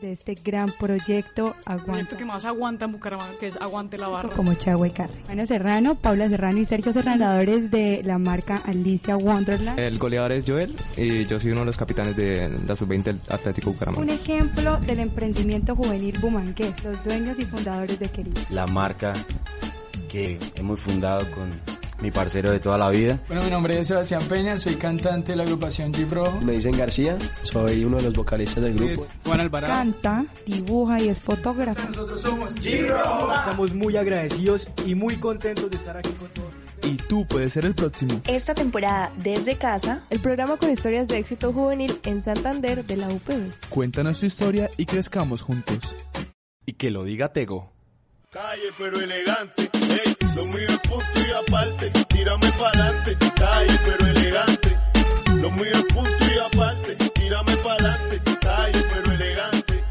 de este gran proyecto Aguanta. Proyecto que más aguanta en Bucaramanga, que es Aguante la Barra. Como Chagua y Carre. Bueno, Serrano, Paula Serrano y Sergio Serrano, de la marca Alicia Wonderland. El goleador es Joel y yo soy uno de los capitanes de la sub-20 Atlético Bucaramanga. Un ejemplo del emprendimiento juvenil bumangués, los dueños y fundadores de Querido. La marca que hemos fundado con mi parcero de toda la vida. Bueno, mi nombre es Sebastián Peña, soy cantante de la agrupación Jeep Rojo. Me dicen García, soy uno de los vocalistas del grupo. Juan Alvarado. Canta, dibuja y es fotógrafo. Nosotros somos Jeep Rojo. Estamos muy agradecidos y muy contentos de estar aquí con todos. Y tú puedes ser el próximo. Esta temporada desde casa, el programa con historias de éxito juvenil en Santander de la UPB. Cuéntanos tu historia y crezcamos juntos. Y que lo diga Tego. Calle pero elegante, lo mío es punto y aparte, tírame pa'lante, calle pero elegante, lo mío es punto y aparte, tírame pa'lante, calle pero elegante,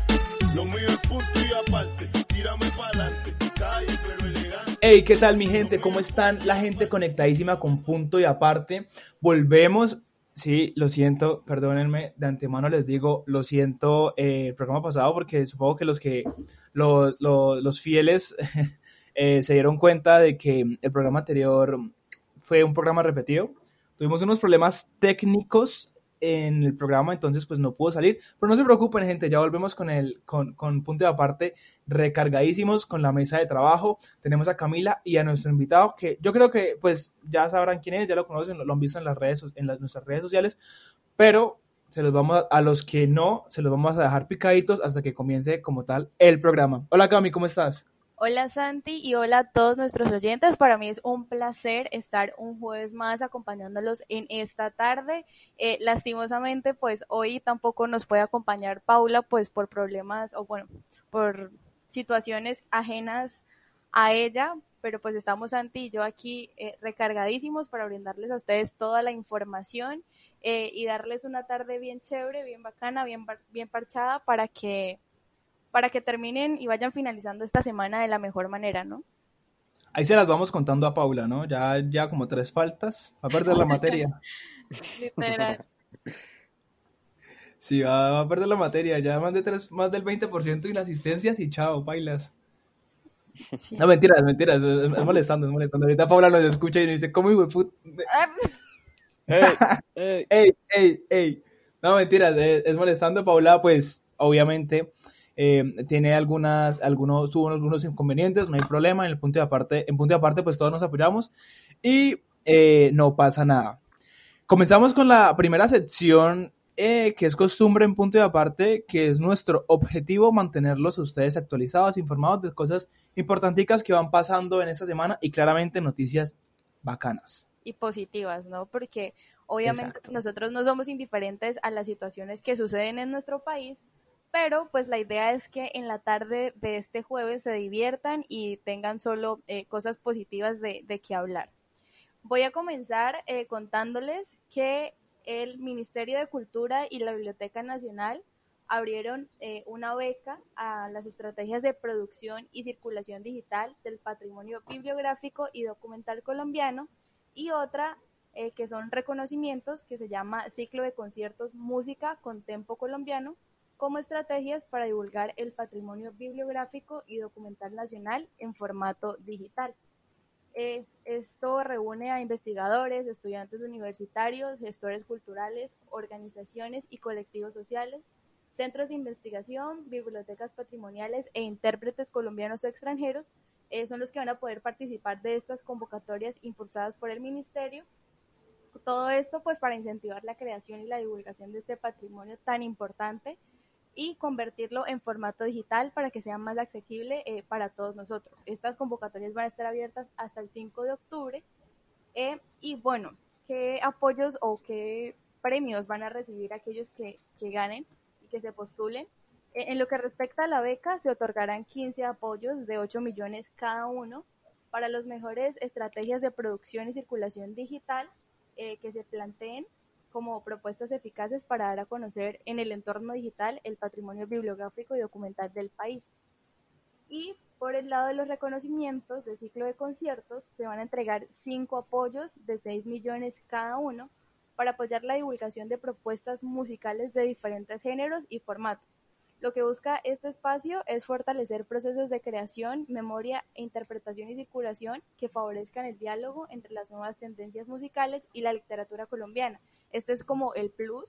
lo mío es punto y aparte, tírame pa'lante, calle pero elegante. Hey, ¿qué tal mi gente? ¿Cómo están? La gente conectadísima con punto y aparte. Volvemos Sí, lo siento, perdónenme, de antemano les digo, lo siento eh, el programa pasado porque supongo que los que los, los, fieles eh, se dieron cuenta de que el programa anterior fue un programa repetido. Tuvimos unos problemas técnicos en el programa, entonces pues no pudo salir. Pero no se preocupen, gente, ya volvemos con el con, con punto de aparte recargadísimos con la mesa de trabajo. Tenemos a Camila y a nuestro invitado, que yo creo que pues ya sabrán quién es, ya lo conocen, lo, han visto en las redes, en las, nuestras redes sociales, pero se los vamos a, a, los que no, se los vamos a dejar picaditos hasta que comience como tal el programa. Hola Cami, ¿cómo estás? Hola Santi y hola a todos nuestros oyentes. Para mí es un placer estar un jueves más acompañándolos en esta tarde. Eh, lastimosamente, pues hoy tampoco nos puede acompañar Paula, pues por problemas o bueno, por situaciones ajenas a ella, pero pues estamos Santi y yo aquí eh, recargadísimos para brindarles a ustedes toda la información eh, y darles una tarde bien chévere, bien bacana, bien, bien parchada para que para que terminen y vayan finalizando esta semana de la mejor manera, ¿no? Ahí se las vamos contando a Paula, ¿no? Ya, ya como tres faltas, va a perder la materia. Literal. Sí, va, a perder la materia, ya más, de tres, más del 20% y las asistencias y chao, bailas. No, mentiras, mentiras, es, molestando, es molestando. Ahorita Paula nos escucha y nos dice, ¿cómo hijo de ey, ey, ey, ey. No, mentiras, es, es molestando. Paula, pues, obviamente, eh, tiene algunas, algunos, tuvo algunos inconvenientes, no hay problema, en el punto de aparte, en punto de aparte pues todos nos apoyamos y eh, no pasa nada. Comenzamos con la primera sección eh, que es costumbre en punto de aparte, que es nuestro objetivo mantenerlos a ustedes actualizados, informados de cosas importantes que van pasando en esta semana y claramente noticias bacanas. Y positivas, ¿no? Porque obviamente nosotros no somos indiferentes a las situaciones que suceden en nuestro país, pero pues la idea es que en la tarde de este jueves se diviertan y tengan solo eh, cosas positivas de, de que hablar. Voy a comenzar eh, contándoles que el Ministerio de Cultura y la Biblioteca Nacional abrieron eh, una beca a las estrategias de producción y circulación digital del patrimonio bibliográfico y documental colombiano y otra que son reconocimientos que se llama Ciclo de Conciertos Música con Tempo Colombiano como estrategias para divulgar el patrimonio bibliográfico y documental nacional en formato digital. Eh, esto reúne a investigadores, estudiantes universitarios, gestores culturales, organizaciones y colectivos sociales, centros de investigación, bibliotecas patrimoniales e intérpretes colombianos o extranjeros eh, son los que van a poder participar de estas convocatorias impulsadas por el Ministerio. Todo esto pues para incentivar la creación y la divulgación de este patrimonio tan importante y convertirlo en formato digital para que sea más accesible eh, para todos nosotros. Estas convocatorias van a estar abiertas hasta el 5 de octubre. Eh, y bueno, ¿qué apoyos o qué premios van a recibir aquellos que, que ganen y que se postulen? Eh, en lo que respecta a la beca, se otorgarán 15 apoyos de 8 millones cada uno para las mejores estrategias de producción y circulación digital que se planteen como propuestas eficaces para dar a conocer en el entorno digital el patrimonio bibliográfico y documental del país. Y por el lado de los reconocimientos de ciclo de conciertos, se van a entregar cinco apoyos de 6 millones cada uno para apoyar la divulgación de propuestas musicales de diferentes géneros y formatos. Lo que busca este espacio es fortalecer procesos de creación, memoria, interpretación y circulación que favorezcan el diálogo entre las nuevas tendencias musicales y la literatura colombiana. Este es como el plus,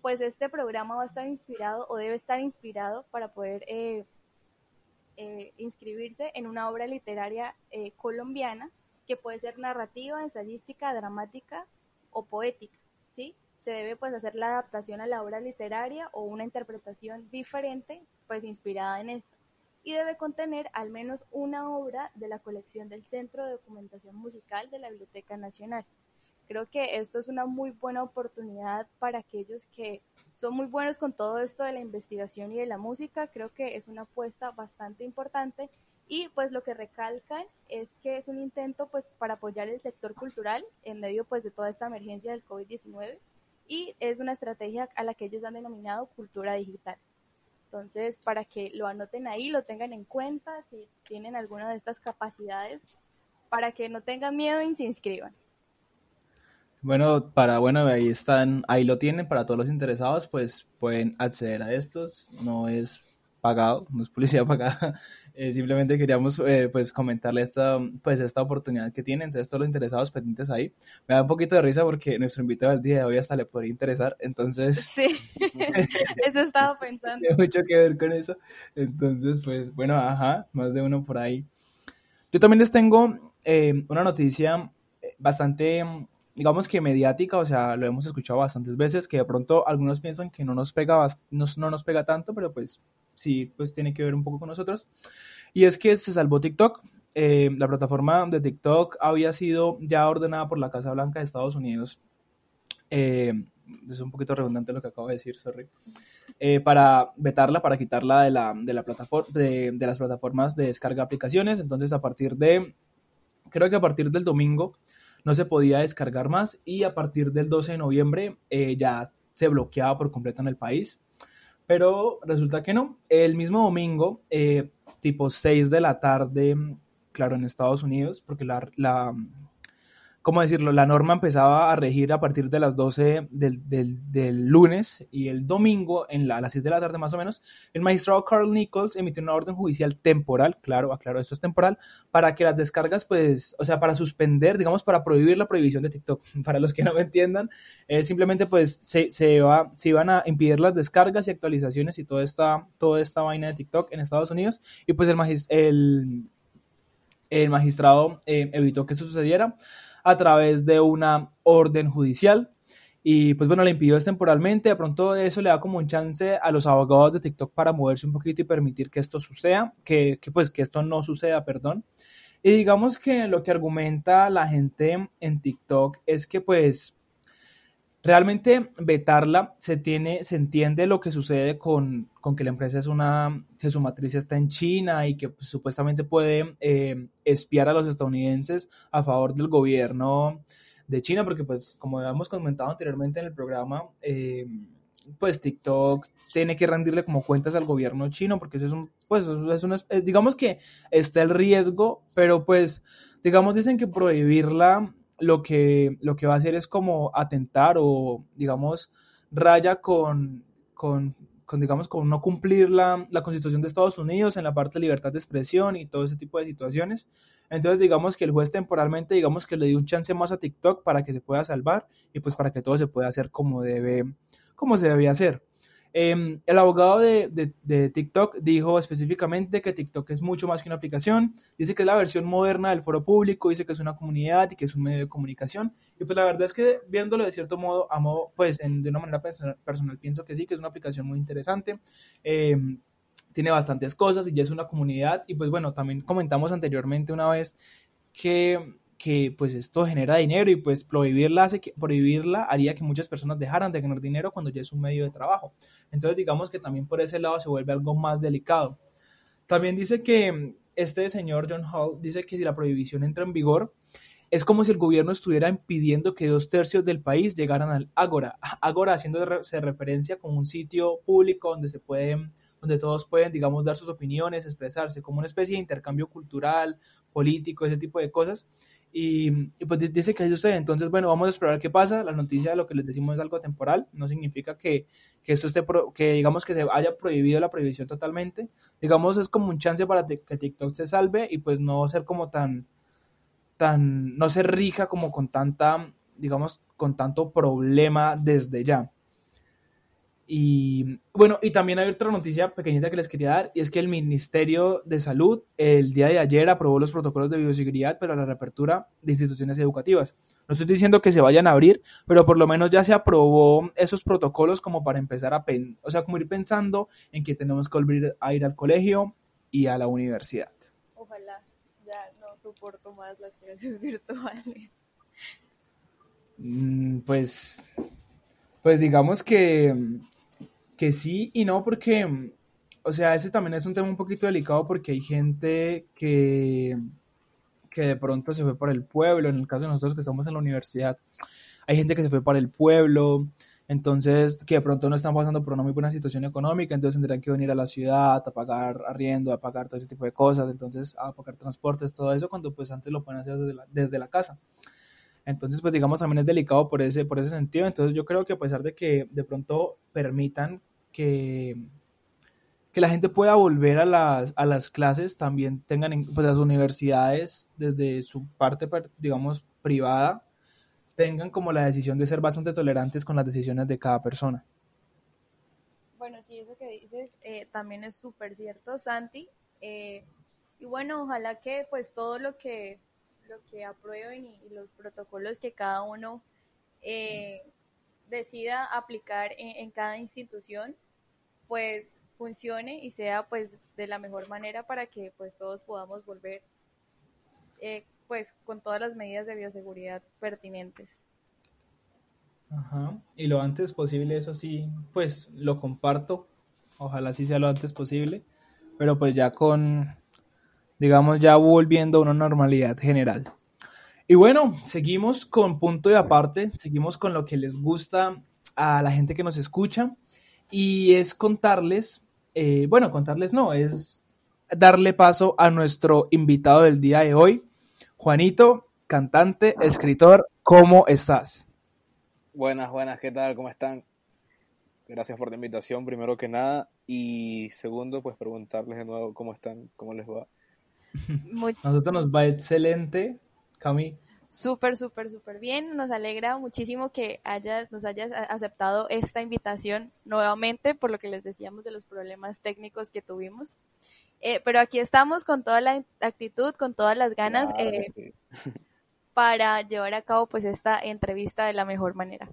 pues este programa va a estar inspirado o debe estar inspirado para poder eh, eh, inscribirse en una obra literaria eh, colombiana que puede ser narrativa, ensayística, dramática o poética, ¿sí? Se debe pues hacer la adaptación a la obra literaria o una interpretación diferente, pues inspirada en esta. Y debe contener al menos una obra de la colección del Centro de Documentación Musical de la Biblioteca Nacional. Creo que esto es una muy buena oportunidad para aquellos que son muy buenos con todo esto de la investigación y de la música. Creo que es una apuesta bastante importante y pues lo que recalcan es que es un intento pues para apoyar el sector cultural en medio pues de toda esta emergencia del COVID-19 y es una estrategia a la que ellos han denominado cultura digital. Entonces, para que lo anoten ahí, lo tengan en cuenta, si tienen alguna de estas capacidades, para que no tengan miedo y se inscriban. Bueno, para, bueno, ahí están, ahí lo tienen, para todos los interesados, pues pueden acceder a estos, no es pagado, no es publicidad pagada, eh, simplemente queríamos eh, pues comentarle esta, pues esta oportunidad que tienen, entonces todos los interesados pendientes ahí, me da un poquito de risa porque nuestro invitado del día de hoy hasta le podría interesar, entonces... Sí, eso estaba pensando. Tiene mucho que ver con eso, entonces pues bueno, ajá, más de uno por ahí. Yo también les tengo eh, una noticia bastante digamos que mediática, o sea, lo hemos escuchado bastantes veces, que de pronto algunos piensan que no nos pega, no, no nos pega tanto, pero pues sí, pues tiene que ver un poco con nosotros. Y es que se salvó TikTok. Eh, la plataforma de TikTok había sido ya ordenada por la Casa Blanca de Estados Unidos. Eh, es un poquito redundante lo que acabo de decir, sorry. Eh, para vetarla, para quitarla de, la, de, la plataforma, de, de las plataformas de descarga de aplicaciones. Entonces, a partir de, creo que a partir del domingo, no se podía descargar más y a partir del 12 de noviembre eh, ya se bloqueaba por completo en el país. Pero resulta que no. El mismo domingo, eh, tipo 6 de la tarde, claro, en Estados Unidos, porque la, la, ¿cómo decirlo? La norma empezaba a regir a partir de las 12 del, lunes y el domingo, en la, a las 6 de la tarde más o menos, el magistrado Carl Nichols emitió una orden judicial temporal, claro, aclaro, esto es temporal, para que las descargas, pues, o sea, para suspender, digamos, para prohibir la prohibición de TikTok. Para los que no me entiendan, eh, simplemente, pues, se, va, se iban a impedir las descargas y actualizaciones y toda esta, toda esta vaina de TikTok en Estados Unidos y pues el, el, el magistrado eh, evitó que eso sucediera a través de una orden judicial. Y pues bueno, le impidió temporalmente. De pronto eso le da como un chance a los abogados de TikTok para moverse un poquito y permitir que esto suceda, que, que pues que esto no suceda, perdón. Y digamos que lo que argumenta la gente en TikTok es que pues realmente vetarla se tiene, se entiende lo que sucede con, con que la empresa es una, que su matriz está en China y que pues, supuestamente puede eh, espiar a los estadounidenses a favor del gobierno de China, porque pues como hemos comentado anteriormente en el programa, eh, pues TikTok tiene que rendirle como cuentas al gobierno chino, porque eso es un, pues es una, digamos que está el riesgo, pero pues digamos dicen que prohibirla lo que, lo que va a hacer es como atentar o, digamos, raya con, con, digamos, con no cumplir la, la, constitución de Estados Unidos en la parte de libertad de expresión y todo ese tipo de situaciones. Entonces, digamos que el juez temporalmente, digamos que le dio un chance más a TikTok para que se pueda salvar y pues para que todo se pueda hacer como debe, como se debía hacer. Em, el abogado de, TikTok dijo específicamente que TikTok es mucho más que una aplicación, dice que es la versión moderna del foro público, dice que es una comunidad y que es un medio de comunicación. Y pues la verdad es que viéndolo de cierto modo, amo, pues de una manera personal, pienso que sí, que es una aplicación muy interesante. Em, tiene bastantes cosas y ya es una comunidad. Y pues bueno, también comentamos anteriormente una vez que que pues esto genera dinero y pues prohibirla, hace prohibirla haría que muchas personas dejaran de ganar dinero cuando ya es un medio de trabajo. Entonces digamos que también por ese lado se vuelve algo más delicado. También dice que este señor John Hall dice que si la prohibición entra en vigor, es como si el gobierno estuviera impidiendo que dos tercios del país llegaran al Ágora. Ágora haciéndose referencia como un sitio público donde se pueden donde todos pueden, digamos, dar sus opiniones, expresarse, como una especie de intercambio cultural, político, ese tipo de cosas Y, pues dice que es usted. Entonces, bueno, vamos a explorar qué pasa. La noticia de lo que les decimos es algo temporal. No significa que, que eso esté, que digamos que se haya prohibido la prohibición totalmente. Digamos, es como un chance para que TikTok se salve y pues no ser como tan, tan, no se rija como con tanta, digamos, con tanto problema desde ya. Y bueno, y también hay otra noticia pequeñita que les quería dar, y es que el Ministerio de Salud el día de ayer aprobó los protocolos de bioseguridad para la reapertura de instituciones educativas. No estoy diciendo que se vayan a abrir, pero por lo menos ya se aprobó esos protocolos como para empezar a, o sea, como ir pensando en que tenemos que volver a ir al colegio y a la universidad. Ojalá, ya no soporto más las clases virtuales. Mm, pues, pues digamos que que sí y no porque, o sea, ese también es un tema un poquito delicado porque hay gente que, que de pronto se fue para el pueblo, en el caso de nosotros que estamos en la universidad, hay gente que se fue para el pueblo, entonces que de pronto no están pasando por una muy buena situación económica, entonces tendrán que venir a la ciudad a pagar arriendo, a pagar todo ese tipo de cosas, entonces a pagar transportes, todo eso, cuando pues antes lo pueden hacer desde la, desde la casa. Entonces, pues digamos, también es delicado por ese, por ese sentido. Entonces yo creo que a pesar de que de pronto permitan que, que la gente pueda volver a las, a las clases, también tengan, pues las universidades, desde su parte, digamos, privada, tengan como la decisión de ser bastante tolerantes con las decisiones de cada persona. Bueno, sí, eso que dices eh, también es súper cierto, Santi. Eh, y bueno, ojalá que pues todo lo que, lo que aprueben y, los protocolos que cada uno eh, decida aplicar en, cada institución, pues funcione y sea pues de la mejor manera para que pues todos podamos volver eh, pues con todas las medidas de bioseguridad pertinentes. Ajá, y lo antes posible, eso sí, pues lo comparto, ojalá sí sea lo antes posible, pero pues ya con, digamos, ya volviendo a una normalidad general. Y bueno, seguimos con punto de aparte, seguimos con lo que les gusta a la gente que nos escucha y es contarles, eh, bueno, contarles no, es darle paso a nuestro invitado del día de hoy, Juanito, cantante, escritor, ¿cómo estás? Buenas, buenas, ¿qué tal? ¿Cómo están? Gracias por la invitación, primero que nada, y segundo, pues preguntarles de nuevo cómo están, cómo les va. A nosotros nos va excelente, Cami. Súper, súper, súper bien. Nos alegra muchísimo que hayas, nos hayas aceptado esta invitación nuevamente, por lo que les decíamos de los problemas técnicos que tuvimos. Eh, pero aquí estamos con toda la actitud, con todas las ganas eh, para llevar a cabo pues esta entrevista de la mejor manera.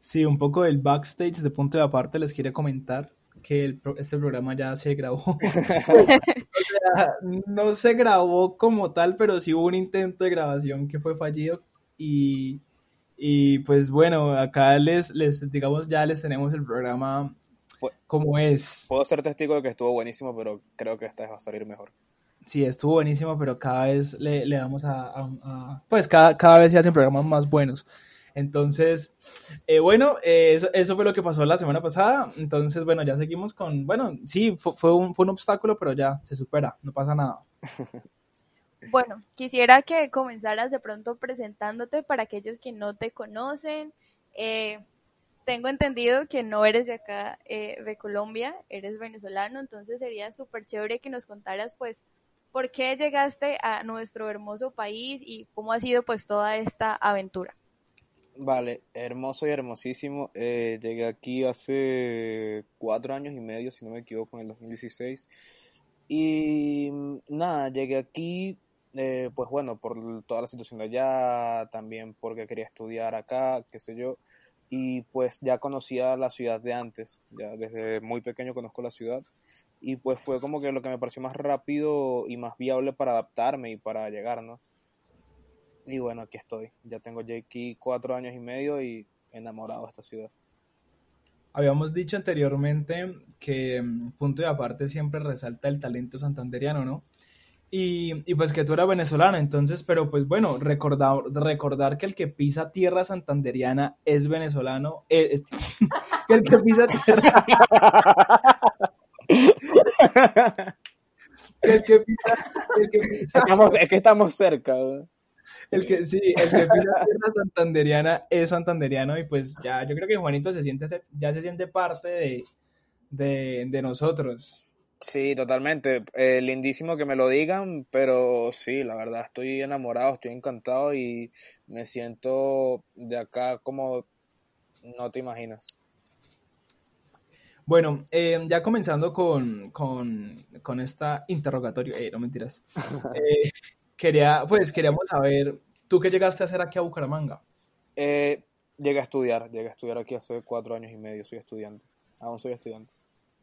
Sí, un poco del backstage de punto de aparte les quiero comentar que este programa ya se grabó. no se grabó como tal, pero sí hubo un intento de grabación que fue fallido y, y pues bueno, acá les, les, digamos, ya les tenemos el programa como es. Puedo ser testigo de que estuvo buenísimo, pero creo que esta vez va a salir mejor. Sí, estuvo buenísimo, pero cada vez le, le damos a, a, pues cada, cada vez se hacen programas más buenos. Entonces, eh, bueno, eh, eso, fue lo que pasó la semana pasada. Entonces, bueno, ya seguimos con, bueno, sí, fue, un, fue un obstáculo, pero ya se supera, no pasa nada. Bueno, quisiera que comenzaras de pronto presentándote para aquellos que no te conocen. Eh, tengo entendido que no eres de acá, de Colombia, eres venezolano, entonces sería súper chévere que nos contaras, pues, por qué llegaste a nuestro hermoso país y cómo ha sido, pues, toda esta aventura. Vale, hermoso y hermosísimo. Eh, llegué aquí hace cuatro años y medio, si no me equivoco, en el 2016. Y mm, nada, llegué aquí, eh, pues bueno, por toda la situación de allá, también porque quería estudiar acá, qué sé yo. Y pues ya conocía la ciudad de antes, ya desde muy pequeño conozco la ciudad. Y pues fue como que lo que me pareció más rápido y más viable para adaptarme y para llegar, ¿no? Y bueno, aquí estoy. Ya tengo ya aquí cuatro años y medio y enamorado de esta ciudad. Habíamos dicho anteriormente que mm, punto de aparte siempre resalta el talento santanderiano, ¿no? Y, y, pues que tú eras venezolano, entonces, pero pues bueno, recordar, recordar que el que pisa tierra santanderiana es venezolano, eh, que el que pisa tierra... el que pisa, el que pisa... Estamos, es que estamos cerca, ¿no? El que sí, el que pisa tierra santanderiana es santanderiano y pues ya, yo creo que Juanito se siente, ya se siente parte de, de, de nosotros. Sí, totalmente. Eh, lindísimo que me lo digan, pero sí, la verdad estoy enamorado, estoy encantado y me siento de acá como no te imaginas. Bueno, eh, ya comenzando con, con, con esta interrogatorio, eh, no mentiras. Quería, pues queríamos saber, ¿tú qué llegaste a hacer aquí a Bucaramanga? Eh, llegué a estudiar, llegué a estudiar aquí hace cuatro años y medio, soy estudiante, aún soy estudiante.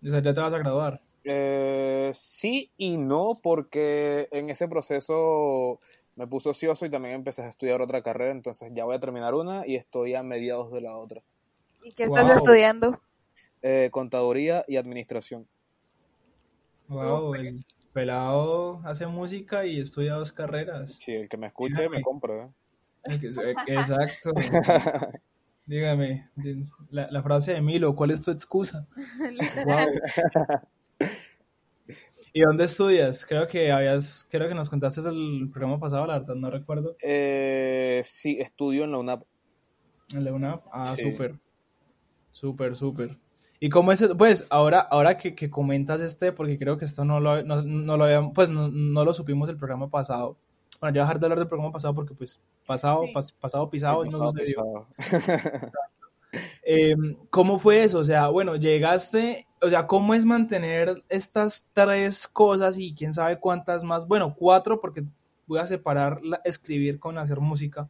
O sea, ¿ya te vas a graduar? Eh, sí y no, porque en ese proceso me puse ocioso y también empecé a estudiar otra carrera, entonces ya voy a terminar una y estoy a mediados de la otra. ¿Y qué estás estudiando? Eh, contaduría y administración. Wow, el pelado hace música y estudia dos carreras. Sí, el que me escuche me compra. ¿eh? Exacto. Dígame, la, la, frase de Milo, ¿cuál es tu excusa? wow. ¿Y dónde estudias? Creo que habías, creo que nos contaste el programa pasado, la verdad no recuerdo. Eh, sí, estudio en la UNAP. En la UNAP, ah, sí. súper, súper, súper. ¿Y cómo es? Pues ahora, ahora que, que, comentas este, porque creo que esto no lo, no, no lo habíamos, pues no, no, lo supimos el programa pasado. Bueno, ya dejar de hablar del programa pasado porque pues pasado, sí. pas, pasado pisado y no sucedió. eh, ¿Cómo fue eso? O sea, bueno, llegaste, o sea, ¿cómo es mantener estas tres cosas y quién sabe cuántas más? Bueno, cuatro porque voy a separar la, escribir con hacer música.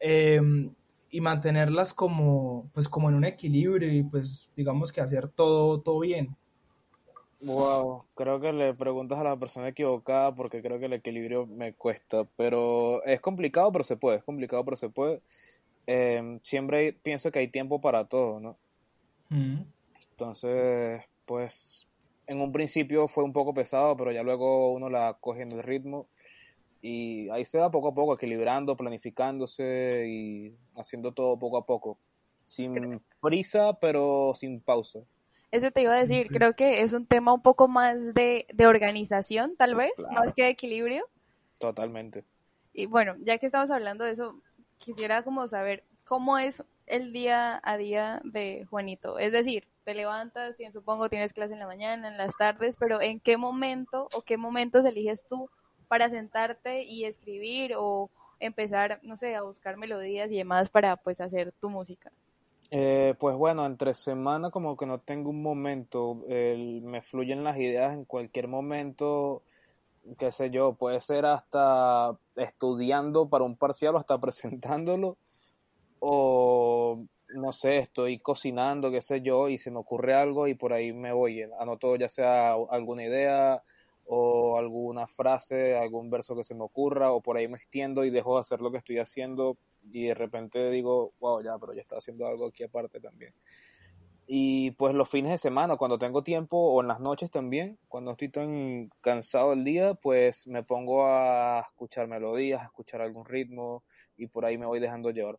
Eh, y mantenerlas como pues como en un equilibrio y pues digamos que hacer todo todo bien. Wow, creo que le preguntas a la persona equivocada porque creo que el equilibrio me cuesta, pero es complicado pero se puede, es complicado pero se puede. Eh, siempre pienso que hay tiempo para todo, ¿no? Mm. Entonces, pues en un principio fue un poco pesado, pero ya luego uno la coge en el ritmo y ahí se va poco a poco equilibrando, planificándose y haciendo todo poco a poco, sin prisa pero sin pausa. Eso te iba a decir, creo que es un tema un poco más de, de organización, tal vez, claro. más que de equilibrio. Totalmente. Y bueno, ya que estamos hablando de eso, quisiera como saber cómo es el día a día de Juanito. Es decir, te levantas, tienes, supongo tienes clase en la mañana, en las tardes, pero ¿en qué momento o qué momentos eliges tú para sentarte y escribir o empezar, no sé, a buscar melodías y demás para pues hacer tu música? Eh, pues bueno, entre semana como que no tengo un momento, me fluyen las ideas en cualquier momento, qué sé yo, puede ser hasta estudiando para un parcial o hasta presentándolo, o no sé, estoy cocinando, qué sé yo, y se me ocurre algo y por ahí me voy, anoto ya sea alguna idea, o alguna frase, algún verso que se me ocurra, o por ahí me extiendo y dejo de hacer lo que estoy haciendo y de repente digo, wow, ya, pero ya está haciendo algo aquí aparte también. Y pues los fines de semana, cuando tengo tiempo, o en las noches también, cuando estoy tan cansado del día, pues me pongo a escuchar melodías, a escuchar algún ritmo y por ahí me voy dejando llevar.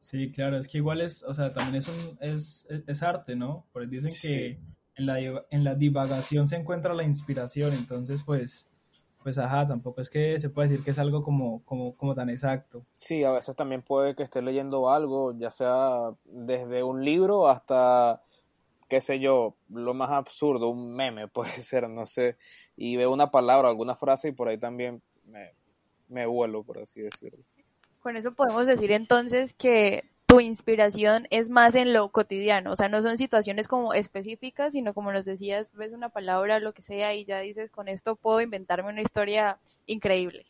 Sí, claro, es que igual es, o sea, también es, un, es, es, es arte, ¿no? Porque dicen sí. que en la, en la divagación se encuentra la inspiración, entonces pues, pues ajá, tampoco es que se puede decir que es algo como, como, como tan exacto. Sí, a veces también puede que esté leyendo algo, ya sea desde un libro hasta, qué sé yo, lo más absurdo, un meme puede ser, no sé, y veo una palabra, alguna frase y por ahí también me, me vuelo, por así decirlo. Con eso podemos decir entonces que tu inspiración es más en lo cotidiano, o sea, no son situaciones como específicas, sino como nos decías, ves una palabra, lo que sea, y ya dices, con esto puedo inventarme una historia increíble.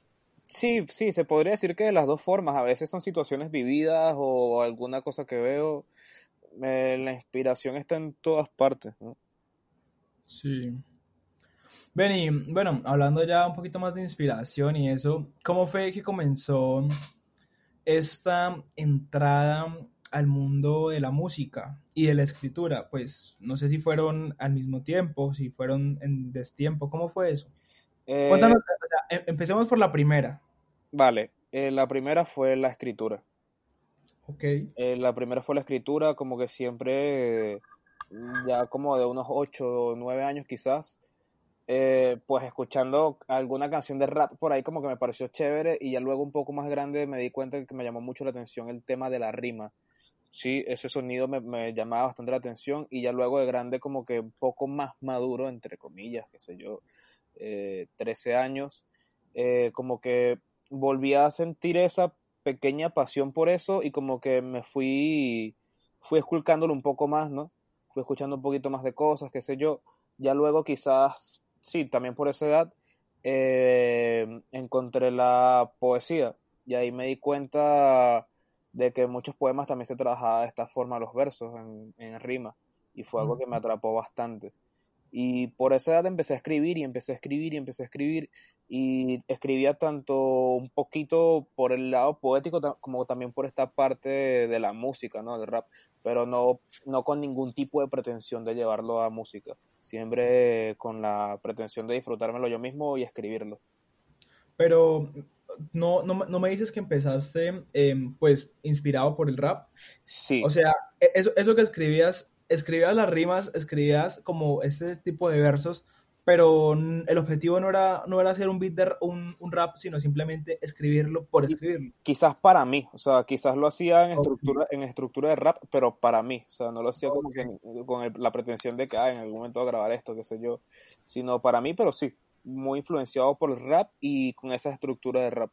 Sí, sí, se podría decir que de las dos formas, a veces son situaciones vividas o alguna cosa que veo, eh, la inspiración está en todas partes, ¿no? Sí. Benny, bueno, hablando ya un poquito más de inspiración y eso, ¿cómo fue que comenzó esta entrada al mundo de la música y de la escritura? Pues no sé si fueron al mismo tiempo, si fueron en destiempo, ¿cómo fue eso? Eh, Cuéntanos, o sea, em, empecemos por la primera. Vale, eh, la primera fue la escritura. Ok. Eh, la primera fue la escritura, como que siempre, ya como de unos 8 o 9 años quizás, eh, pues escuchando alguna canción de rap por ahí como que me pareció chévere y ya luego un poco más grande me di cuenta que me llamó mucho la atención el tema de la rima. Sí, ese sonido me, me llamaba bastante la atención y ya luego de grande como que un poco más maduro, entre comillas, qué sé yo, eh, 13 años, eh, como que volví a sentir esa pequeña pasión por eso y como que me fui, fui esculcándolo un poco más, ¿no? Fui escuchando un poquito más de cosas, qué sé yo. Ya luego quizás sí, también por esa edad, eh, encontré la poesía y ahí me di cuenta de que muchos poemas también se trabajaba de esta forma los versos, en, en rima, y fue algo que me atrapó bastante. Y por esa edad empecé a escribir y empecé a escribir y empecé a escribir y escribía tanto un poquito por el lado poético como también por esta parte de la música, ¿no? Del rap, pero no, no con ningún tipo de pretensión de llevarlo a música, siempre con la pretensión de disfrutármelo yo mismo y escribirlo. Pero no, no, no me dices que empezaste em, pues inspirado por el rap. Sí. O sea, e-, eso, eso que escribías escribías las rimas, escribías como ese tipo de versos, pero el objetivo no era, no era hacer un beat de un, un, rap, sino simplemente escribirlo por escribirlo. Quizás para mí, o sea, quizás lo hacía en estructura, en estructura de rap, pero para mí, o sea, no lo hacía como que con la pretensión de que ah, en algún momento voy a grabar esto, qué sé yo, sino para mí, pero sí, muy influenciado por el rap y con esa estructura de rap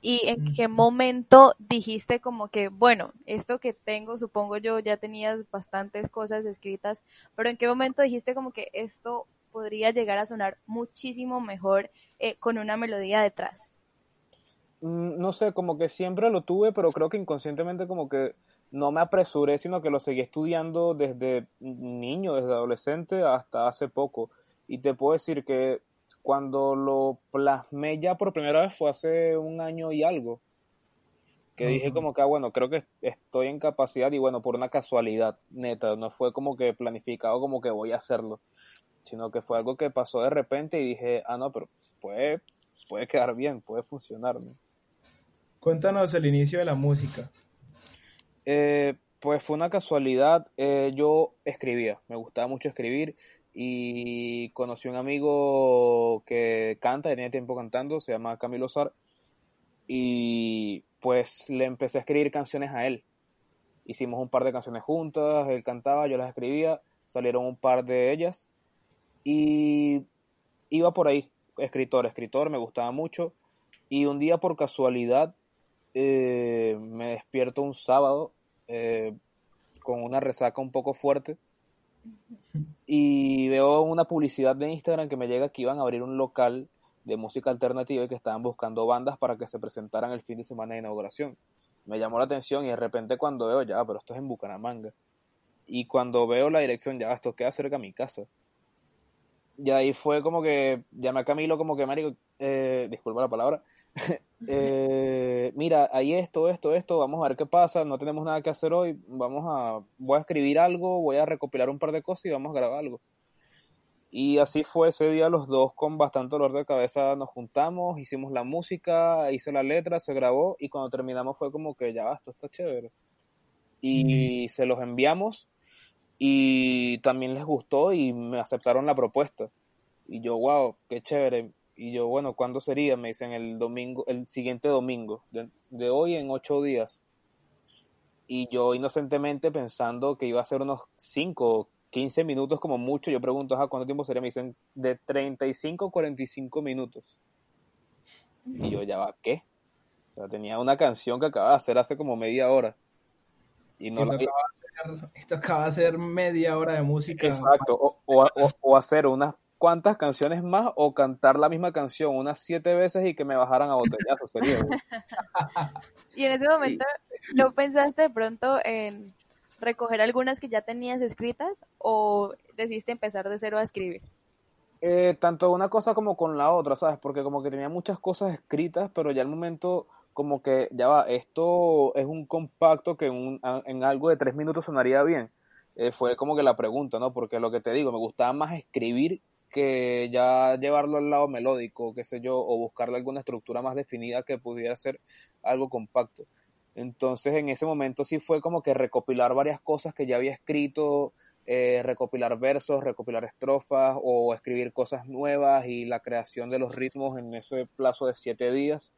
y en qué momento dijiste como que, bueno, esto que tengo, supongo yo, ya tenías bastantes cosas escritas, pero en qué momento dijiste como que esto podría llegar a sonar muchísimo mejor eh, con una melodía detrás? Mm, no sé, como que siempre lo tuve, pero creo que inconscientemente como que no me apresuré, sino que lo seguí estudiando desde niño, desde adolescente hasta hace poco. Y te puedo decir que cuando lo plasmé ya por primera vez fue hace un año y algo. Que dije como que, ah, bueno, creo que estoy en capacidad y bueno, por una casualidad, neta, no fue como que planificado como que voy a hacerlo, sino que fue algo que pasó de repente y dije, ah, no, pero puede, puede quedar bien, puede funcionar. Cuéntanos el inicio de la música. Eh, pues fue una casualidad, eh, yo escribía, me gustaba mucho escribir y conocí un amigo que canta, tenía tiempo cantando, se llama Camilo Sar, y pues le empecé a escribir canciones a él. Hicimos un par de canciones juntas, él cantaba, yo las escribía, salieron un par de ellas y iba por ahí, escritor, escritor, me gustaba mucho y un día por casualidad eh, me despierto un sábado eh, con una resaca un poco fuerte y veo una publicidad de Instagram que me llega que iban a abrir un local de música alternativa y que estaban buscando bandas para que se presentaran el fin de semana de inauguración. Me llamó la atención y de repente cuando veo, ya, pero esto es en Bucaramanga. Y cuando veo la dirección, ya, esto queda cerca de mi casa. Y ahí fue como que llamé a Camilo como que, Mario, eh, disculpa la palabra, eh, mira, hay esto, esto, esto, vamos a ver qué pasa, no tenemos nada que hacer hoy, vamos a, voy a escribir algo, voy a recopilar un par de cosas y vamos a grabar algo. Y así fue ese día, los dos con bastante dolor de cabeza nos juntamos, hicimos la música, hice la letra, se grabó y cuando terminamos fue como que ya, esto está chévere. Y se los enviamos y también les gustó y me aceptaron la propuesta. Y yo, wow, qué chévere. Y yo, bueno, ¿cuándo sería? Me dicen el domingo, el siguiente domingo, de, hoy en ocho días. Y yo inocentemente pensando que iba a ser unos 5 15 minutos como mucho, yo pregunto, ¿a cuánto tiempo sería? Me dicen de 35 a 45 minutos. Y yo, ya va, ¿qué? O sea, tenía una canción que acababa de hacer hace como media hora. Y no esto, acaba de ser media hora de música. Exacto, o, o, o hacer unas cuántas canciones más o cantar la misma canción unas siete veces y que me bajaran a botellazos, sería. y en ese momento, ¿no pensaste de pronto en recoger algunas que ya tenías escritas o decidiste empezar de cero a escribir? Eh, tanto una cosa como con la otra, ¿sabes? Porque como que tenía muchas cosas escritas, pero ya al momento como que ya va, esto es un compacto que en, en algo de tres minutos sonaría bien. Eh, fue como que la pregunta, ¿no? Porque lo que te digo, me gustaba más escribir que ya llevarlo al lado melódico, qué sé yo, o buscarle alguna estructura más definida que pudiera ser algo compacto. Entonces en ese momento sí fue como que recopilar varias cosas que ya había escrito eh, recopilar versos, recopilar estrofas o escribir cosas nuevas y la creación de los ritmos en ese plazo de siete días.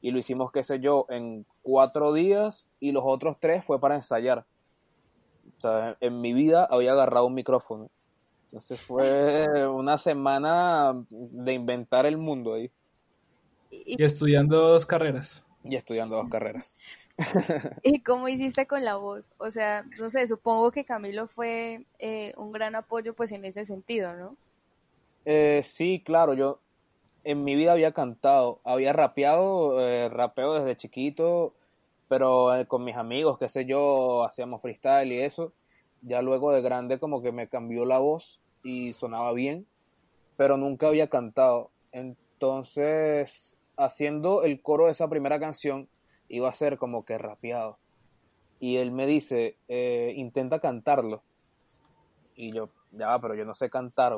Y lo hicimos, qué sé yo, en cuatro días y los otros tres fue para ensayar. O sea, en mi vida había agarrado un micrófono. Entonces fue una semana de inventar el mundo ahí. Y estudiando dos carreras. Y estudiando dos carreras. ¿Y cómo hiciste con la voz? O sea, no sé, supongo que Camilo fue eh, un gran apoyo pues en ese sentido, ¿no? Eh, sí, claro, yo en mi vida había cantado, había rapeado, eh, rapeo desde chiquito, pero eh, con mis amigos, qué sé yo, hacíamos freestyle y eso. Ya luego de grande como que me cambió la voz y sonaba bien, pero nunca había cantado. Entonces, haciendo el coro de esa primera canción, iba a ser como que rapeado. Y él me dice, eh, intenta cantarlo. Y yo, ya pero yo no sé cantar,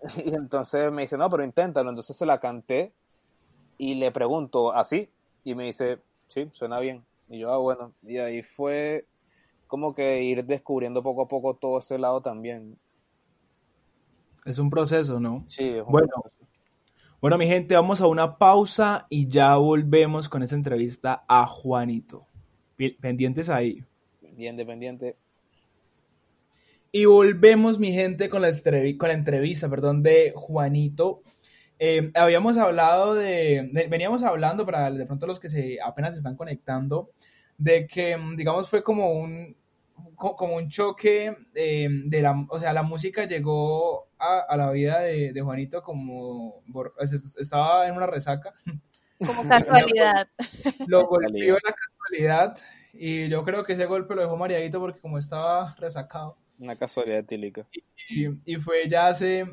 Y entonces me dice, no, pero inténtalo. Entonces se la canté y le pregunto, ¿así? Y me dice, sí, suena bien. Y yo, ah, bueno. Y ahí fue como que ir descubriendo poco a poco todo ese lado también. Es un proceso, ¿no? Sí, es un bueno, proceso. Bueno, mi gente, vamos a una pausa y ya volvemos con esa entrevista a Juanito. Pendientes ahí. Pendiente, pendiente. Y volvemos, mi gente, con la, con la entrevista perdón, de Juanito. Eh, habíamos hablado de, de, veníamos hablando para de pronto los que se apenas se están conectando, de que, digamos, fue como un, como un choque eh, de la, o sea, la música llegó a, a la vida de, de, Juanito como, estaba en una resaca. Como casualidad. Lo golpeó la casualidad y yo creo que ese golpe lo dejó mareadito porque como estaba resacado. Una casualidad tílica. Y, y, fue ya hace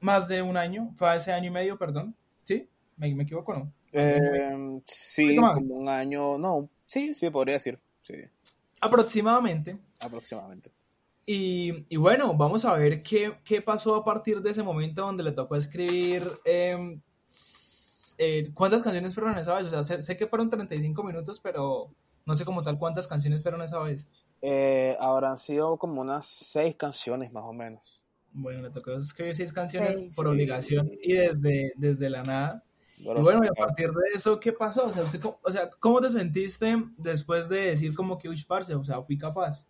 más de un año, fue hace año y medio, perdón. ¿Sí? ¿Me, me equivoco no? Eh, sí, como un año, no, sí, sí, podría decir, sí. Aproximadamente. Aproximadamente. Y, y, bueno, vamos a ver qué, qué, pasó a partir de ese momento donde le tocó escribir. Eh, eh, ¿Cuántas canciones fueron esa vez? O sea, sé, sé, que fueron 35 minutos, pero no sé como tal cuántas canciones fueron esa vez. Eh, habrán sido como unas seis canciones más o menos. Bueno, le tocó escribir seis canciones sí, por sí. obligación y desde, desde la nada. Bueno, y bueno, y a partir de eso, ¿qué pasó? O sea, usted, o sea, ¿cómo te sentiste después de decir como que, uy, parce, o sea, fui capaz?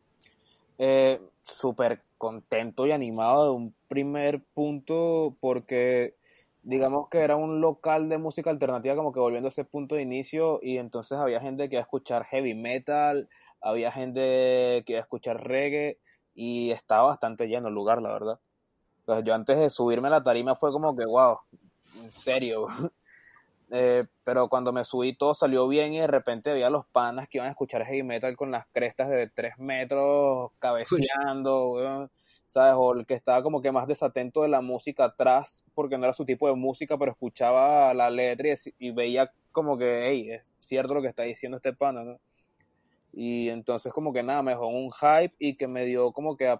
Eh, Súper contento y animado de un primer punto porque digamos que era un local de música alternativa como que volviendo a ese punto de inicio y entonces había gente que iba a escuchar heavy metal, había gente que iba a escuchar reggae y estaba bastante lleno el lugar, la verdad. O sea, yo antes de subirme a la tarima fue como que, wow, en serio. Eh, pero cuando me subí todo salió bien y de repente había los panas que iban a escuchar heavy metal con las crestas de 3 metros cabeceando, weón, ¿sabes? O el que estaba como que más desatento de la música atrás porque no era su tipo de música, pero escuchaba la letra y, y veía como que, hey, es cierto lo que está diciendo este pana, ¿no? Y entonces como que nada, me dejó un hype y que me dio como que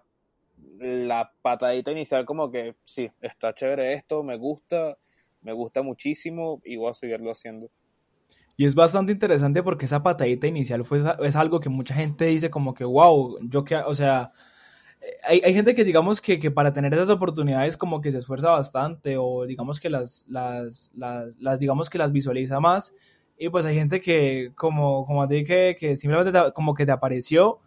la patadita inicial como que sí, está chévere esto, me gusta me gusta muchísimo y voy a seguirlo haciendo. Y es bastante interesante porque esa patadita inicial fue, es algo que mucha gente dice como que, wow, yo que, o sea, hay, hay gente que digamos que, que, para tener esas oportunidades como que se esfuerza bastante o digamos que las, las, las, las digamos que las visualiza más y pues hay gente que como, como te dije, que simplemente te, como que te apareció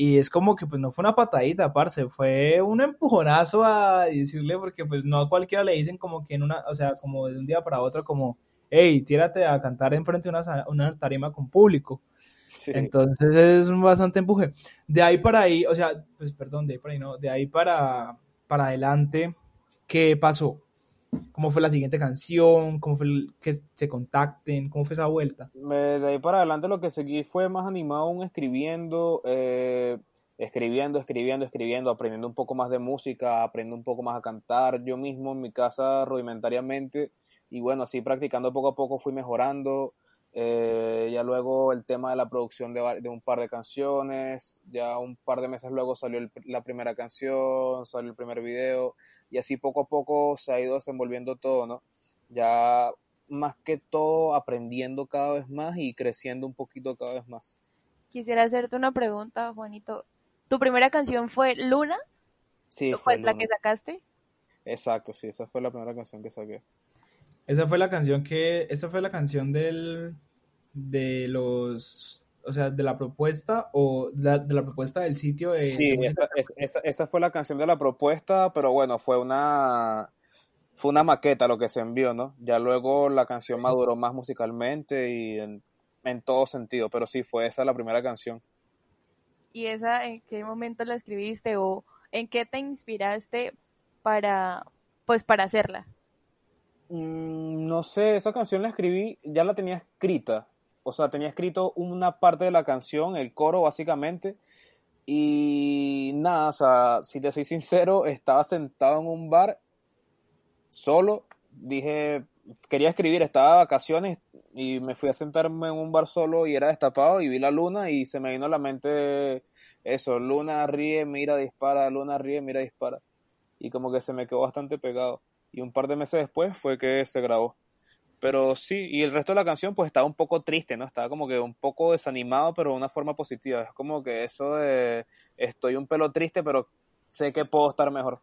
y es como que pues no fue una patadita, parce, fue un empujonazo a decirle, porque pues no a cualquiera le dicen como que en una, o sea, como de un día para otro, como, hey, tírate a cantar enfrente de una, una tarima con público. Sí. Entonces es un bastante empuje. De ahí para ahí, o sea, pues perdón, de ahí para ahí no, de ahí para, para adelante, ¿qué pasó? ¿Cómo fue la siguiente canción? ¿Cómo fue el, que se contacten? ¿Cómo fue esa vuelta? De ahí para adelante lo que seguí fue más animado aún escribiendo, eh, escribiendo, escribiendo, escribiendo, aprendiendo un poco más de música, aprendiendo un poco más a cantar yo mismo en mi casa rudimentariamente y bueno, así practicando poco a poco fui mejorando. Eh, ya luego el tema de la producción de, de, un par de canciones, ya un par de meses luego salió el, la primera canción, salió el primer video y así poco a poco se ha ido desenvolviendo todo, ¿no? Ya más que todo aprendiendo cada vez más y creciendo un poquito cada vez más. Quisiera hacerte una pregunta, Juanito. ¿Tu primera canción fue Luna? Sí, fue la que sacaste. Exacto, sí, esa fue la primera canción que saqué. Esa fue la canción que, esa fue la canción del, de los, o sea, de la propuesta o de la, propuesta del sitio. De, sí, esa, esa, fue la canción de la propuesta, pero bueno, fue una, fue una maqueta lo que se envió, ¿no? Ya luego la canción maduró más musicalmente y en, en todo sentido, pero sí, fue esa la primera canción. ¿Y esa en qué momento la escribiste o en qué te inspiraste para, pues, para hacerla? Mm, no sé, esa canción la escribí, ya la tenía escrita. O sea, tenía escrito una parte de la canción, el coro básicamente. Y nada, o sea, si te soy sincero, estaba sentado en un bar solo. Dije, quería escribir, estaba de vacaciones y me fui a sentarme en un bar solo y era destapado y vi la luna y se me vino a la mente eso, luna ríe, mira, dispara, luna ríe, mira, dispara. Y como que se me quedó bastante pegado y un par de meses después fue que se grabó. Pero sí, y el resto de la canción pues estaba un poco triste, ¿no? Estaba como que un poco desanimado, pero de una forma positiva. Es como que eso de estoy un pelo triste, pero sé que puedo estar mejor.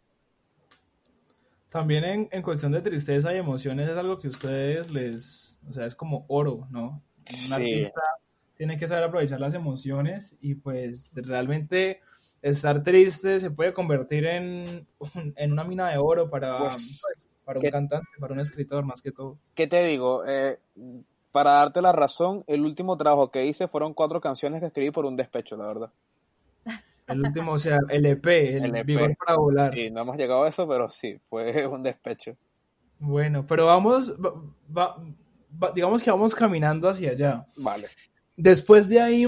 También en, en cuestión de tristeza y emociones es algo que ustedes les, o sea, es como oro, ¿no? Un artista tiene que saber aprovechar las emociones y pues realmente estar triste se puede convertir en, en una mina de oro para, pues, para un cantante, para un escritor más que todo. ¿Qué te digo? Eh, para darte la razón, el último trabajo que hice fueron cuatro canciones que escribí por un despecho, la verdad. El último, o sea, el EP, el, EP. Vigor para volar. Sí, no hemos llegado a eso, pero sí, fue un despecho. Bueno, pero vamos, digamos que vamos caminando hacia allá. Vale. Después de ahí,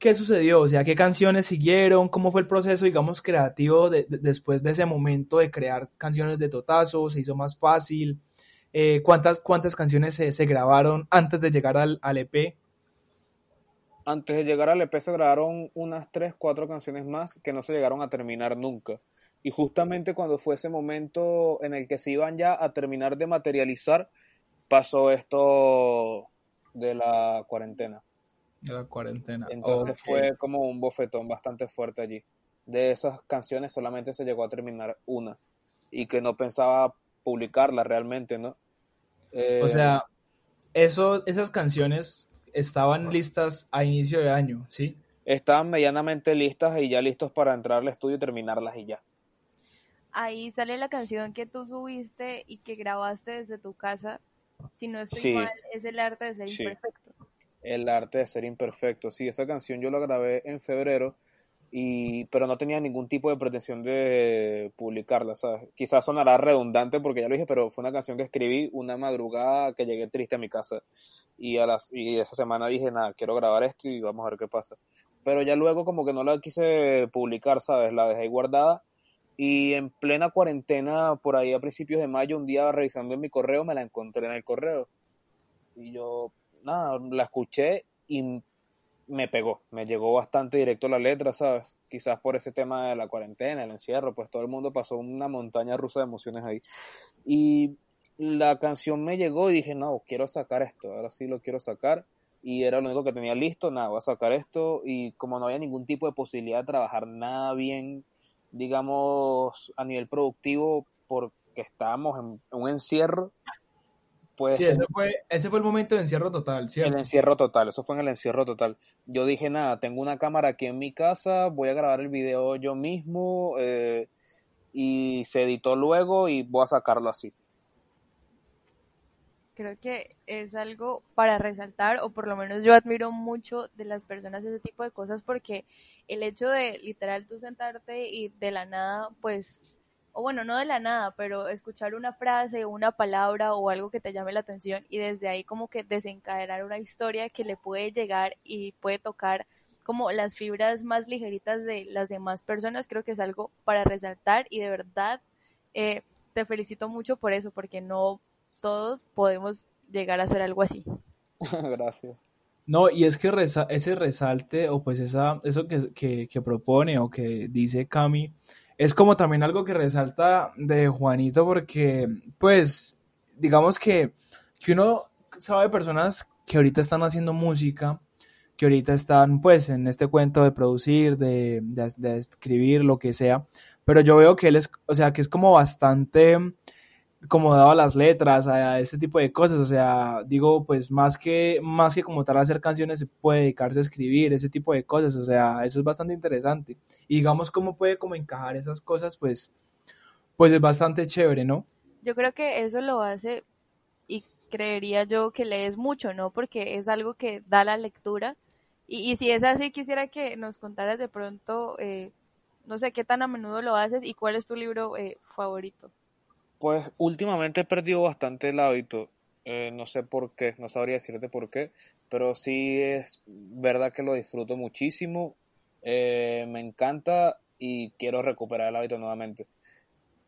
¿qué sucedió? O sea, ¿qué canciones siguieron? ¿Cómo fue el proceso, digamos, creativo después de ese momento de crear canciones de Totazo? ¿Se hizo más fácil? Eh, ¿cuántas, ¿Cuántas canciones se, grabaron antes de llegar al, al, EP? Antes de llegar al EP se grabaron unas 3, 4 canciones más que no se llegaron a terminar nunca. Y justamente cuando fue ese momento en el que se iban ya a terminar de materializar, pasó esto de la cuarentena de la cuarentena. Entonces fue como un bofetón bastante fuerte allí. De esas canciones solamente se llegó a terminar una y que no pensaba publicarla realmente, ¿no? Eh, o sea, eso, esas canciones estaban listas a inicio de año, ¿sí? Estaban medianamente listas y ya listos para entrar al estudio y terminarlas y ya. Ahí sale la canción que tú subiste y que grabaste desde tu casa. Si no estoy mal, es el arte de ser imperfecto. El arte de ser imperfecto. Sí, esa canción yo la grabé en febrero, y, pero no tenía ningún tipo de pretensión de publicarla, ¿sabes? Quizás sonará redundante porque ya lo dije, pero fue una canción que escribí una madrugada que llegué triste a mi casa y, a las, y esa semana dije, nada, quiero grabar esto y vamos a ver qué pasa. Pero ya luego como que no la quise publicar, ¿sabes? La dejé guardada y en plena cuarentena, por ahí a principios de mayo, un día revisando en mi correo, me la encontré en el correo. Y yo, nada, la escuché y me pegó, me llegó bastante directo la letra, ¿sabes? Quizás por ese tema de la cuarentena, el encierro, pues todo el mundo pasó una montaña rusa de emociones ahí. Y la canción me llegó y dije, no, quiero sacar esto, ahora sí lo quiero sacar. Y era lo único que tenía listo, nada, voy a sacar esto. Y como no había ningún tipo de posibilidad de trabajar nada bien, digamos, a nivel productivo, porque estábamos en un encierro, sí, ese fue, ese fue el momento de encierro total, ¿cierto? El encierro total, eso fue en el encierro total. Yo dije, nada, tengo una cámara aquí en mi casa, voy a grabar el video yo mismo eh, y se editó luego y voy a sacarlo así. Creo que es algo para resaltar, o por lo menos yo admiro mucho de las personas ese tipo de cosas, porque el hecho de literal tú sentarte y de la nada, pues o bueno, no de la nada, pero escuchar una frase, una palabra o algo que te llame la atención y desde ahí como que desencadenar una historia que le puede llegar y puede tocar como las fibras más ligeritas de las demás personas, creo que es algo para resaltar y de verdad eh, te felicito mucho por eso, porque no todos podemos llegar a hacer algo así. Gracias. No, y es que ese resalte o pues esa, eso que, que, que propone o que dice Cami, es como también algo que resalta de Juanito porque, pues, digamos que, que uno sabe personas que ahorita están haciendo música que ahorita están pues en este cuento de producir, de, de, escribir, lo que sea, pero yo veo que él es, o sea, que es como bastante como dado a las letras, a este tipo de cosas, o sea, digo, pues más que, más que como tal hacer canciones, se puede dedicarse a escribir, ese tipo de cosas, o sea, eso es bastante interesante. Y digamos cómo puede como encajar esas cosas, pues, pues es bastante chévere, ¿no? Yo creo que eso lo hace, y creería yo que lees mucho, ¿no? Porque es algo que da la lectura. Y, y si es así, quisiera que nos contaras de pronto, eh, no sé, qué tan a menudo lo haces y cuál es tu libro eh, favorito. Pues últimamente he perdido bastante el hábito. Eh, no sé por qué, no sabría decirte por qué, pero sí es verdad que lo disfruto muchísimo. Eh, me encanta y quiero recuperar el hábito nuevamente.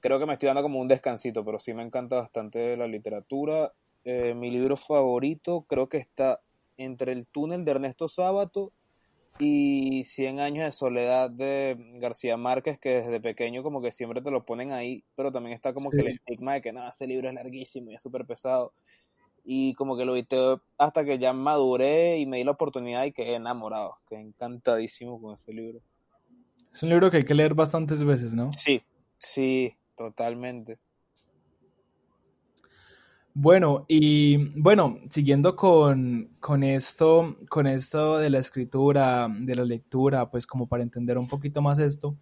Creo que me estoy dando como un descansito, pero sí me encanta bastante la literatura. Eh, mi libro favorito creo que está entre El túnel de Ernesto Sábato y Cien años de soledad de García Márquez, que desde pequeño como que siempre te lo ponen ahí, pero también está como que el estigma de que nada, ese libro es larguísimo y es súper pesado. Y como que lo viste hasta que ya maduré y me di la oportunidad y quedé enamorado, quedé encantadísimo con ese libro. Es un libro que hay que leer bastantes veces, ¿no? Sí, sí, totalmente. Bueno, y bueno, siguiendo con, con, esto, con esto de la escritura, de la lectura, pues como para entender un poquito más esto,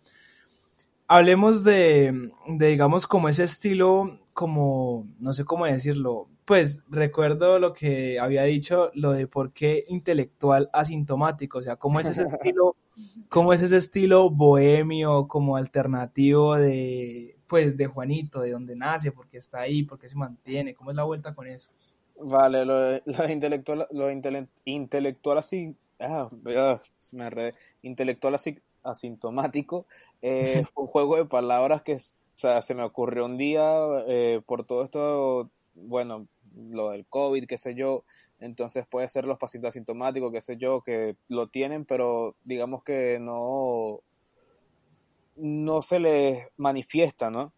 hablemos de, de digamos, como ese estilo, como, no sé cómo decirlo, pues recuerdo lo que había dicho, lo de por qué intelectual asintomático, o sea, cómo es ese estilo, cómo es ese estilo bohemio, como alternativo de, pues de Juanito, de dónde nace, por qué está ahí, por qué se mantiene, cómo es la vuelta con eso. Vale, lo, lo intelectual, lo intelectual así, ah, me intelectual así, asintomático, eh, fue un juego de palabras que, o sea, se me ocurrió un día eh, por todo esto, bueno, lo del COVID, qué sé yo, entonces puede ser los pacientes asintomáticos, qué sé yo, que lo tienen, pero digamos que no, no se les manifiesta, ¿no?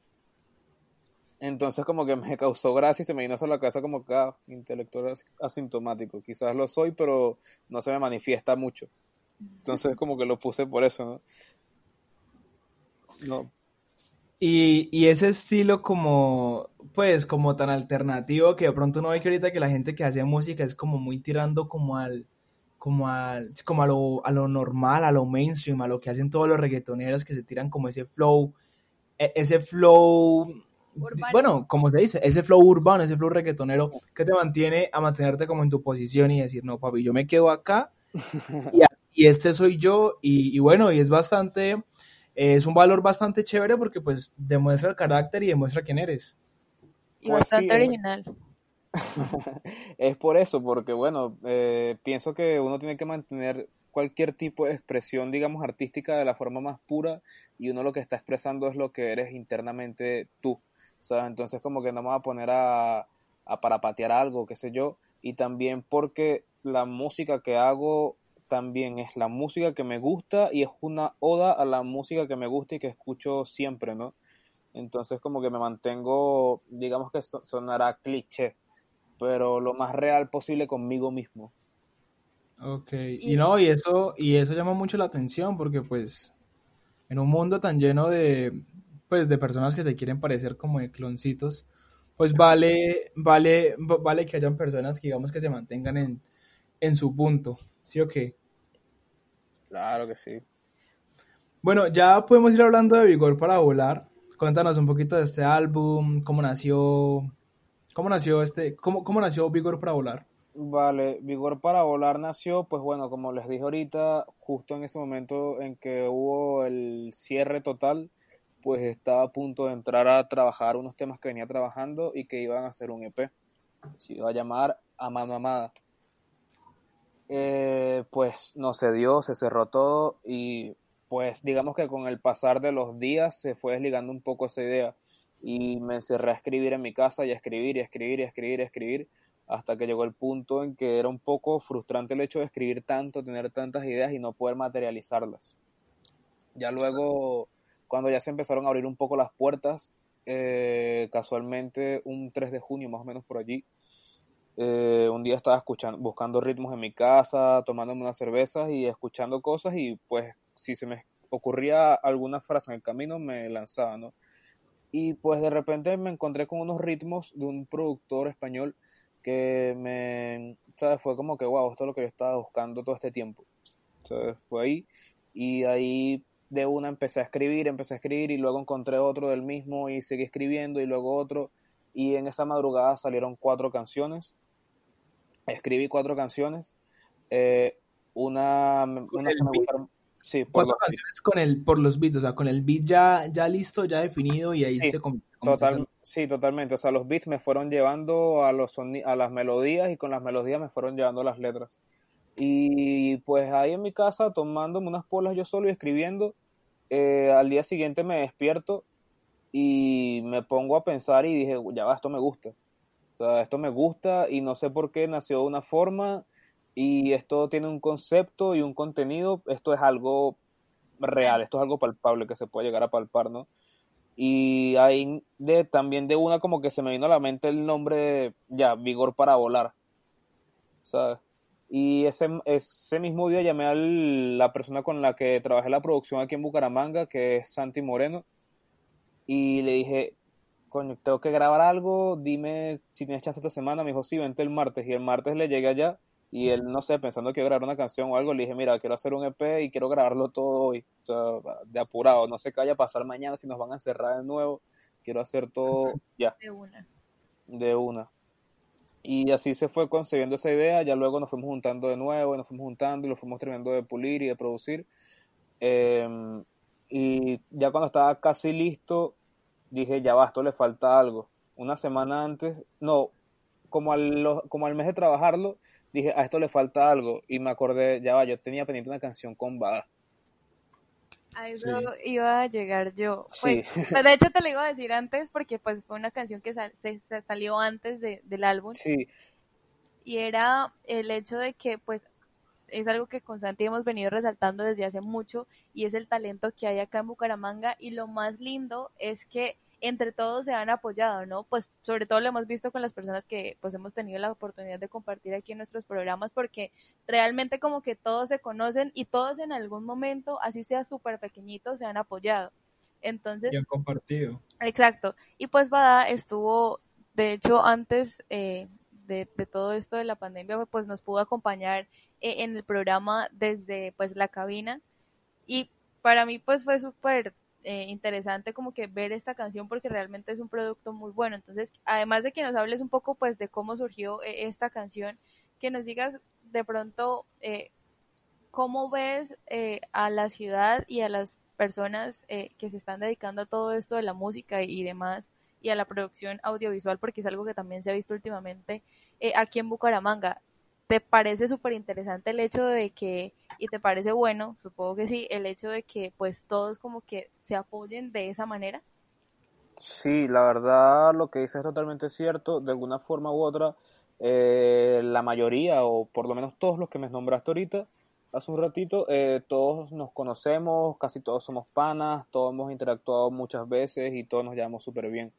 Entonces como que me causó gracia y se me vino a la cabeza como que ah, intelectual asintomático. Quizás lo soy, pero no se me manifiesta mucho. Entonces como que lo puse por eso, ¿no? No. Y, y ese estilo como, pues, como tan alternativo que de pronto no ve que ahorita que la gente que hace música es como muy tirando como al, como, a, como a, lo, a lo normal, a lo mainstream, a lo que hacen todos los reggaetoneros que se tiran como ese flow, e, ese flow, bueno, como se dice, ese flow urbano, ese flow reggaetonero que te mantiene a mantenerte como en tu posición y decir, no, papi, yo me quedo acá y, este soy yo y, bueno, y es bastante, es un valor bastante chévere porque pues demuestra el carácter y demuestra quién eres. Y pues bastante original. es por eso, porque bueno, eh, pienso que uno tiene que mantener cualquier tipo de expresión, digamos, artística de la forma más pura y uno lo que está expresando es lo que eres internamente tú. Entonces como que no me voy a poner a, a parapatear algo, qué sé yo, y también porque la música que hago también es la música que me gusta y es una oda a la música que me gusta y que escucho siempre, ¿no? Entonces como que me mantengo, digamos que sonará cliché, pero lo más real posible conmigo mismo. Ok, y no, y eso, y eso llama mucho la atención porque pues en un mundo tan lleno de, pues, de personas que se quieren parecer como de cloncitos, pues vale, vale, vale que hayan personas que digamos que se mantengan en, en su punto, ¿sí o qué? Claro que sí. Bueno, ya podemos ir hablando de Vigor para Volar. Cuéntanos un poquito de este álbum, cómo nació, ¿Cómo nació este, cómo, cómo nació Vigor para Volar? Vale, Vigor para Volar nació, pues bueno, como les dije ahorita, justo en ese momento en que hubo el cierre total, pues estaba a punto de entrar a trabajar unos temas que venía trabajando y que iban a hacer un EP. Se iba a llamar A Mano Amada. Eh, pues no se dio, se cerró todo y pues digamos que con el pasar de los días se fue desligando un poco esa idea y me encerré a escribir en mi casa y a escribir y escribir y escribir y escribir hasta que llegó el punto en que era un poco frustrante el hecho de escribir tanto, tener tantas ideas y no poder materializarlas. Ya luego, cuando ya se empezaron a abrir un poco las puertas, eh, casualmente un 3 de junio más o menos por allí, Eh, un día estaba escuchando, buscando ritmos en mi casa, tomándome unas cervezas y escuchando cosas y pues si se me ocurría alguna frase en el camino me lanzaba, ¿no? Y pues de repente me encontré con unos ritmos de un productor español que me, ¿sabes? Fue como que, wow, esto es lo que yo estaba buscando todo este tiempo. ¿Sabes? Fue ahí y ahí de una empecé a escribir, empecé a escribir y luego encontré otro del mismo y seguí escribiendo y luego otro y en esa madrugada salieron cuatro canciones. Escribí cuatro canciones. Eh, una, una que me gustaron, Sí, por cuatro canciones con el, por los beats, o sea, con el beat ya, ya listo, ya definido y ahí sí, se total, Sí, totalmente. O sea, los beats me fueron llevando a, los a las melodías y con las melodías me fueron llevando las letras. Y pues ahí en mi casa, tomándome unas polas yo solo y escribiendo, eh, al día siguiente me despierto y me pongo a pensar y dije, ya va, esto me gusta. O sea, esto me gusta y no sé por qué nació de una forma y esto tiene un concepto y un contenido, esto es algo real, esto es algo palpable que se puede llegar a palpar, ¿no? Y ahí de, también de una como que se me vino a la mente el nombre, ya, Vigor para Volar, ¿sabes? Y ese, ese mismo día llamé a la persona con la que trabajé la producción aquí en Bucaramanga, que es Santi Moreno, y le dije, coño, tengo que grabar algo, dime si tienes chance esta semana. Me dijo, sí, vente el martes. Y el martes le llegué allá y él, no sé, pensando que iba a grabar una canción o algo, le dije, mira, quiero hacer un EP y quiero grabarlo todo hoy, o sea, de apurado, no sé qué vaya a pasar mañana si nos van a cerrar de nuevo, quiero hacer todo ya. De una. De una. Y así se fue concebiendo esa idea, ya luego nos fuimos juntando de nuevo, y nos fuimos juntando y lo fuimos terminando de pulir y de producir. Em, y ya cuando estaba casi listo, dije, ya va, esto le falta algo. Una semana antes, no, como al, como al mes de trabajarlo, dije, a esto le falta algo. Y me acordé, ya va, yo tenía pendiente una canción con Bada. A eso iba a llegar yo. Pues, pues, de hecho te lo iba a decir antes porque pues fue una canción que se, salió antes del álbum. Sí. Y era el hecho de que pues es algo que constante hemos venido resaltando desde hace mucho y es el talento que hay acá en Bucaramanga y lo más lindo es que entre todos se han apoyado, ¿no? Pues sobre todo lo hemos visto con las personas que pues hemos tenido la oportunidad de compartir aquí en nuestros programas porque realmente como que todos se conocen y todos en algún momento, así sea súper pequeñito, se han apoyado. Entonces... Y han compartido. Exacto. Y pues Bada estuvo, de hecho, antes eh, de, todo esto de la pandemia, pues nos pudo acompañar eh, en el programa desde pues la cabina y para mí pues fue súper eh, interesante como que ver esta canción porque realmente es un producto muy bueno. Entonces, además de que nos hables un poco pues de cómo surgió eh, esta canción, que nos digas de pronto eh, cómo ves a la ciudad y a las personas que se están dedicando a todo esto de la música y demás y a la producción audiovisual porque es algo que también se ha visto últimamente aquí en Bucaramanga. ¿Te parece súper interesante el hecho de que, y te parece bueno, supongo que sí, el hecho de que pues todos como que se apoyen de esa manera? Sí, la verdad lo que dices es totalmente cierto. De alguna forma u otra, eh, la mayoría, o por lo menos todos los que me nombraste ahorita, hace un ratito, eh, todos nos conocemos, casi todos somos panas, todos hemos interactuado muchas veces y todos nos llevamos súper bien.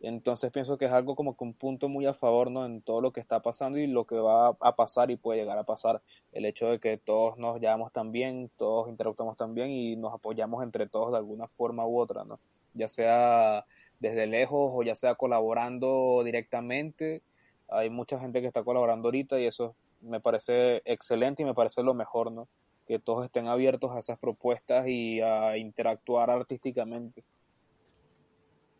Entonces pienso que es algo como que un punto muy a favor, ¿no? En todo lo que está pasando y lo que va a pasar y puede llegar a pasar. El hecho de que todos nos llevamos tan bien, todos interactuamos tan bien y nos apoyamos entre todos de alguna forma u otra, ¿no? Ya sea desde lejos o ya sea colaborando directamente. Hay mucha gente que está colaborando ahorita y eso me parece excelente y me parece lo mejor, ¿no? Que todos estén abiertos a esas propuestas y a interactuar artísticamente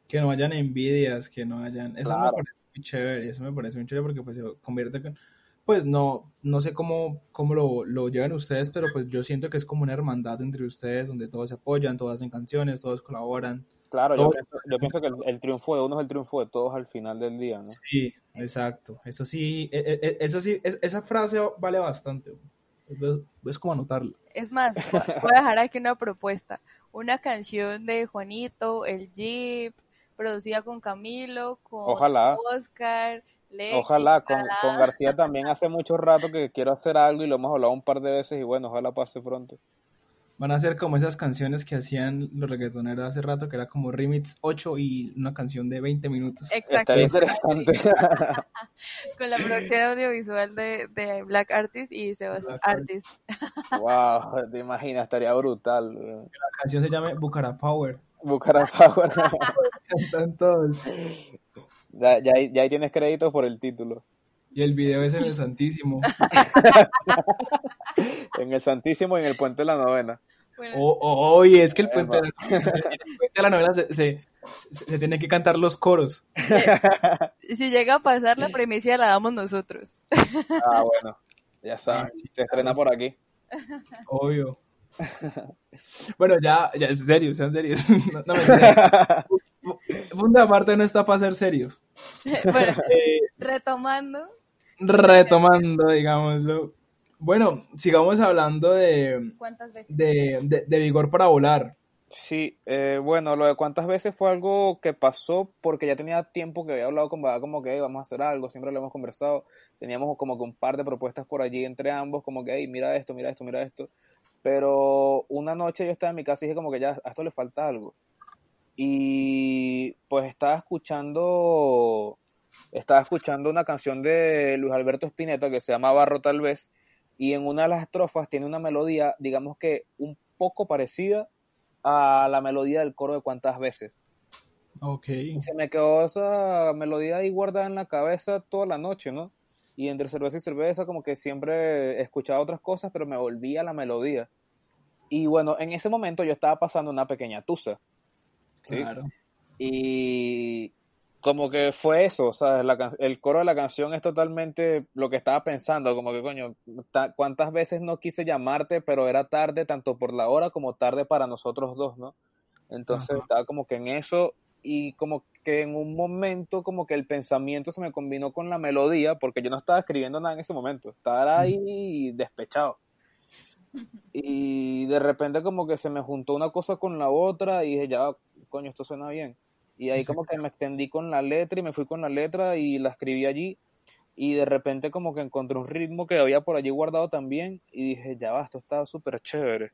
que no hayan envidias, que no hayan... Eso me parece muy chévere, eso me parece muy chévere porque pues se convierte en... Pues no, no sé cómo, cómo lo, lo llevan ustedes, pero pues yo siento que es como una hermandad entre ustedes, donde todos se apoyan, todos hacen canciones, todos colaboran. Claro, yo pienso, que el, triunfo de uno es el triunfo de todos al final del día, ¿no? Sí, exacto. Eso sí, e, e, e, eso sí, esa frase vale bastante. Es, como anotarla. Es más, voy a dejar aquí una propuesta. Una canción de Juanito, el Jeep, producida con Camilo, con Oscar. ojalá, con, con, García también hace mucho rato que quiero hacer algo y lo hemos hablado un par de veces y bueno, ojalá pase pronto. Van a ser como esas canciones que hacían los reggaetoneros hace rato, que era como Remix 8 y una canción de 20 minutos. Exacto. Estaría interesante. Con la producción audiovisual de, de Black Artist y Sebas Black Artist. wow, te imaginas, estaría brutal. La canción se llama Bucara Power. Bucara Power. Cantan todos. ya, ya, ahí- ya ahí tienes créditos por el título. Y el video es en el Santísimo. En el Santísimo y en el Puente de la Novena. O- o- Oye, es que el puente, de la, el puente de la novela se, se, se, se tiene que cantar los coros. Si llega a pasar, la premisa la damos nosotros. Ah, bueno, ya sabes, se estrena por aquí. Obvio. Bueno, ya, ya, es serio, sean serios. No, aparte no está para ser serios. Bueno, Eh, retomando. retomando, digámoslo. Bueno, sigamos hablando de, ¿Cuántas veces? de, de, de vigor para volar. Sí, eh, bueno, lo de cuántas veces fue algo que pasó porque ya tenía tiempo que había hablado con Bada como que "Hey, vamos a hacer algo, siempre lo hemos conversado, teníamos como que un par de propuestas por allí entre ambos, como que, hey, mira esto, mira esto, mira esto, pero una noche yo estaba en mi casa y dije como que ya, a esto le falta algo. Y pues estaba escuchando, estaba escuchando una canción de Luis Alberto Spinetta que se llama Barro tal vez, y en una de las estrofas tiene una melodía, digamos que un poco parecida a la melodía del coro de cuántas veces. Ok. Y se me quedó esa melodía ahí guardada en la cabeza toda la noche, ¿no? Y entre cerveza y cerveza como que siempre escuchaba otras cosas, pero me volvía la melodía. Y bueno, en ese momento yo estaba pasando una pequeña tusa. ¿sí? Claro. Y como que fue eso, ¿sabes? La el coro de la canción es totalmente lo que estaba pensando, como que coño, ta- cuántas veces no quise llamarte, pero era tarde tanto por la hora como tarde para nosotros dos, ¿no? Entonces Ajá. estaba como que en eso y como que en un momento como que el pensamiento se me combinó con la melodía, porque yo no estaba escribiendo nada en ese momento, estaba ahí despechado. Y de repente como que se me juntó una cosa con la otra y dije, ya, coño, esto suena bien. Y ahí como que me extendí con la letra y me fui con la letra y la escribí allí. Y de repente como que encontré un ritmo que había por allí guardado también y dije, ya va, esto está súper chévere.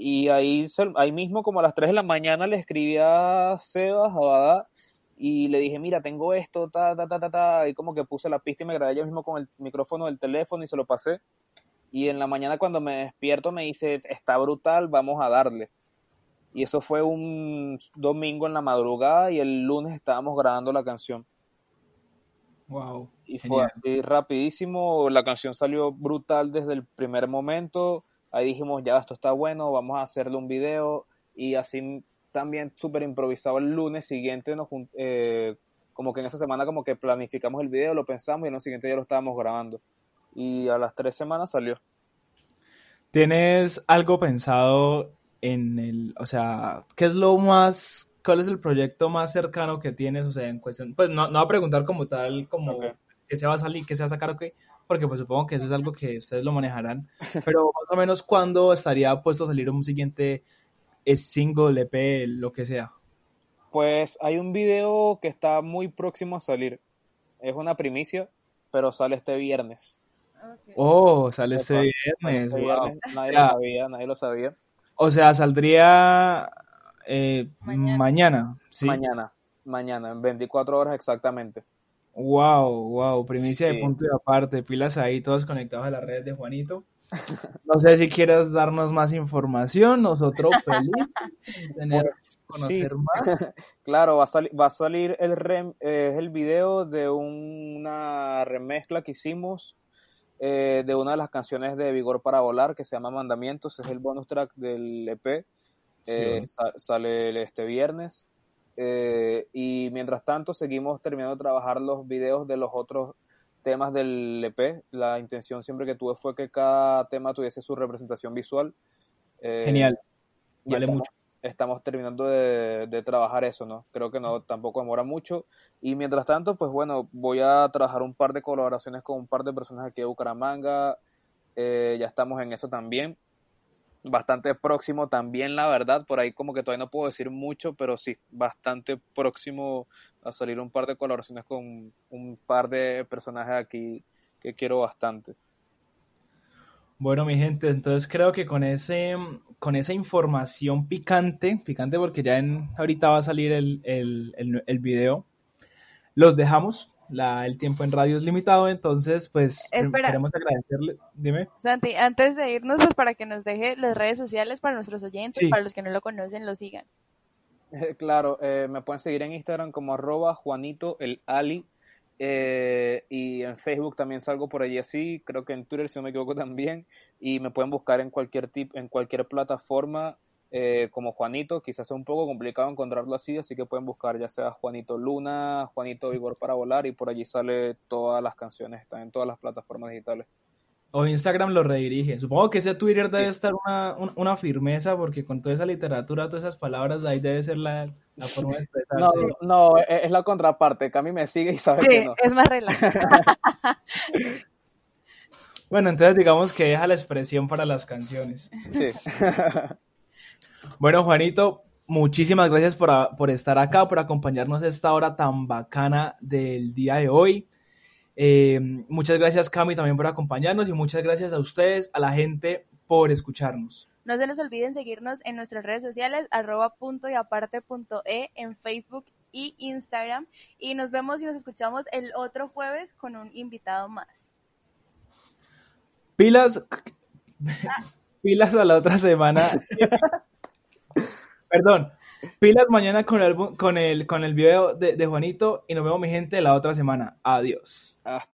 Y ahí, se- ahí mismo como a las 3 de la mañana le escribí a Sebas, a Badá, y le dije, mira, tengo esto, ta, ta, ta, ta, ta, y como que puse la pista y me grabé yo mismo con el micrófono del teléfono y se lo pasé. Y en la mañana cuando me despierto me dice, está brutal, vamos a darle. Y eso fue un domingo en la madrugada y el lunes estábamos grabando la canción. Wow. Y fue así rapidísimo, la canción salió brutal desde el primer momento. Ahí dijimos, ya esto está bueno, vamos a hacerle un video. Y así también súper improvisado el lunes siguiente, nos eh, como que en esa semana como que planificamos el video, lo pensamos y en el siguiente ya lo estábamos grabando. Y a las tres semanas salió. ¿Tienes algo pensado en el, o sea, qué es lo más, cuál es el proyecto más cercano que tienes, o sea, en cuestión, pues no, no voy a preguntar como tal, como que se va a salir, que se va a sacar o qué, porque pues supongo que eso es algo que ustedes lo manejarán, pero más o menos cuándo estaría puesto a salir un siguiente single, EP, lo que sea. Pues hay un video que está muy próximo a salir. Es una primicia, pero sale este viernes. Oh, sale este viernes, este wow. viernes. Nadie Ya. lo sabía, nadie lo sabía. O sea, saldría eh, mañana. ¿sí? Mañana, mañana, en 24 horas exactamente. Wow, wow, primicia Sí. de punto y aparte, pilas ahí, todos conectados a las redes de Juanito. No sé si quieras darnos más información, nosotros felices tener, Pues, conocer sí. más. claro, va a, salir va a salir el, rem- eh, el video de una remezcla que hicimos eh, de una de las canciones de Vigor para Volar que se llama Mandamientos, es el bonus track del EP. Eh, Sí. sa- sale este viernes. Eh, y mientras tanto seguimos terminando de trabajar los videos de los otros temas del EP. La intención siempre que tuve fue que cada tema tuviese su representación visual. Eh, Genial. Vale estamos, mucho. estamos terminando de, de trabajar eso, ¿no? Creo que no tampoco demora mucho. Y mientras tanto, pues bueno, voy a trabajar un par de colaboraciones con un par de personas aquí de Bucaramanga. Eh, ya estamos en eso también. Bastante próximo también, la verdad. Por ahí como que todavía no puedo decir mucho, pero sí, bastante próximo a salir un par de colaboraciones con un par de personajes aquí que quiero bastante. Bueno, mi gente, entonces creo que con ese con esa información picante, picante porque ya en, ahorita va a salir el, el, el, video, los dejamos. La, el tiempo en radio es limitado, entonces pues queremos agradecerle. Dime. Santi, antes de irnos, pues para que nos deje las redes sociales para nuestros oyentes, para los que no lo conocen, lo sigan. Claro, eh, me pueden seguir en Instagram como arroba Juanito el Ali eh, y en Facebook también salgo por allí así, creo que en Twitter si no me equivoco también, y me pueden buscar en cualquier tip, en cualquier plataforma eh, como Juanito, quizás sea un poco complicado encontrarlo así, así que pueden buscar ya sea Juanito Luna, Juanito Vigor para volar y por allí sale todas las canciones, están en todas las plataformas digitales o Instagram lo redirige. Supongo que ese Twitter debe estar una, una, firmeza porque con toda esa literatura, todas esas palabras, ahí debe ser la, forma de expresarse. No, no, e, es la contraparte. Cami me sigue y sabe que no. es más relajado. bueno, entonces digamos que deja la expresión para las canciones. Sí. bueno, Juanito, muchísimas gracias por, por estar acá, por acompañarnos a esta hora tan bacana del día de hoy. Eh, muchas gracias Cami también por acompañarnos y muchas gracias a ustedes, a la gente por escucharnos. No se les olviden seguirnos en nuestras redes sociales, arroba punto y aparte punto e en Facebook y Instagram. Y nos vemos y nos escuchamos el otro jueves con un invitado más. Pilas, pilas a la otra semana. Perdón, Pilas mañana con el, con el, con el video de, Juanito y nos vemos mi gente la otra semana. Adiós.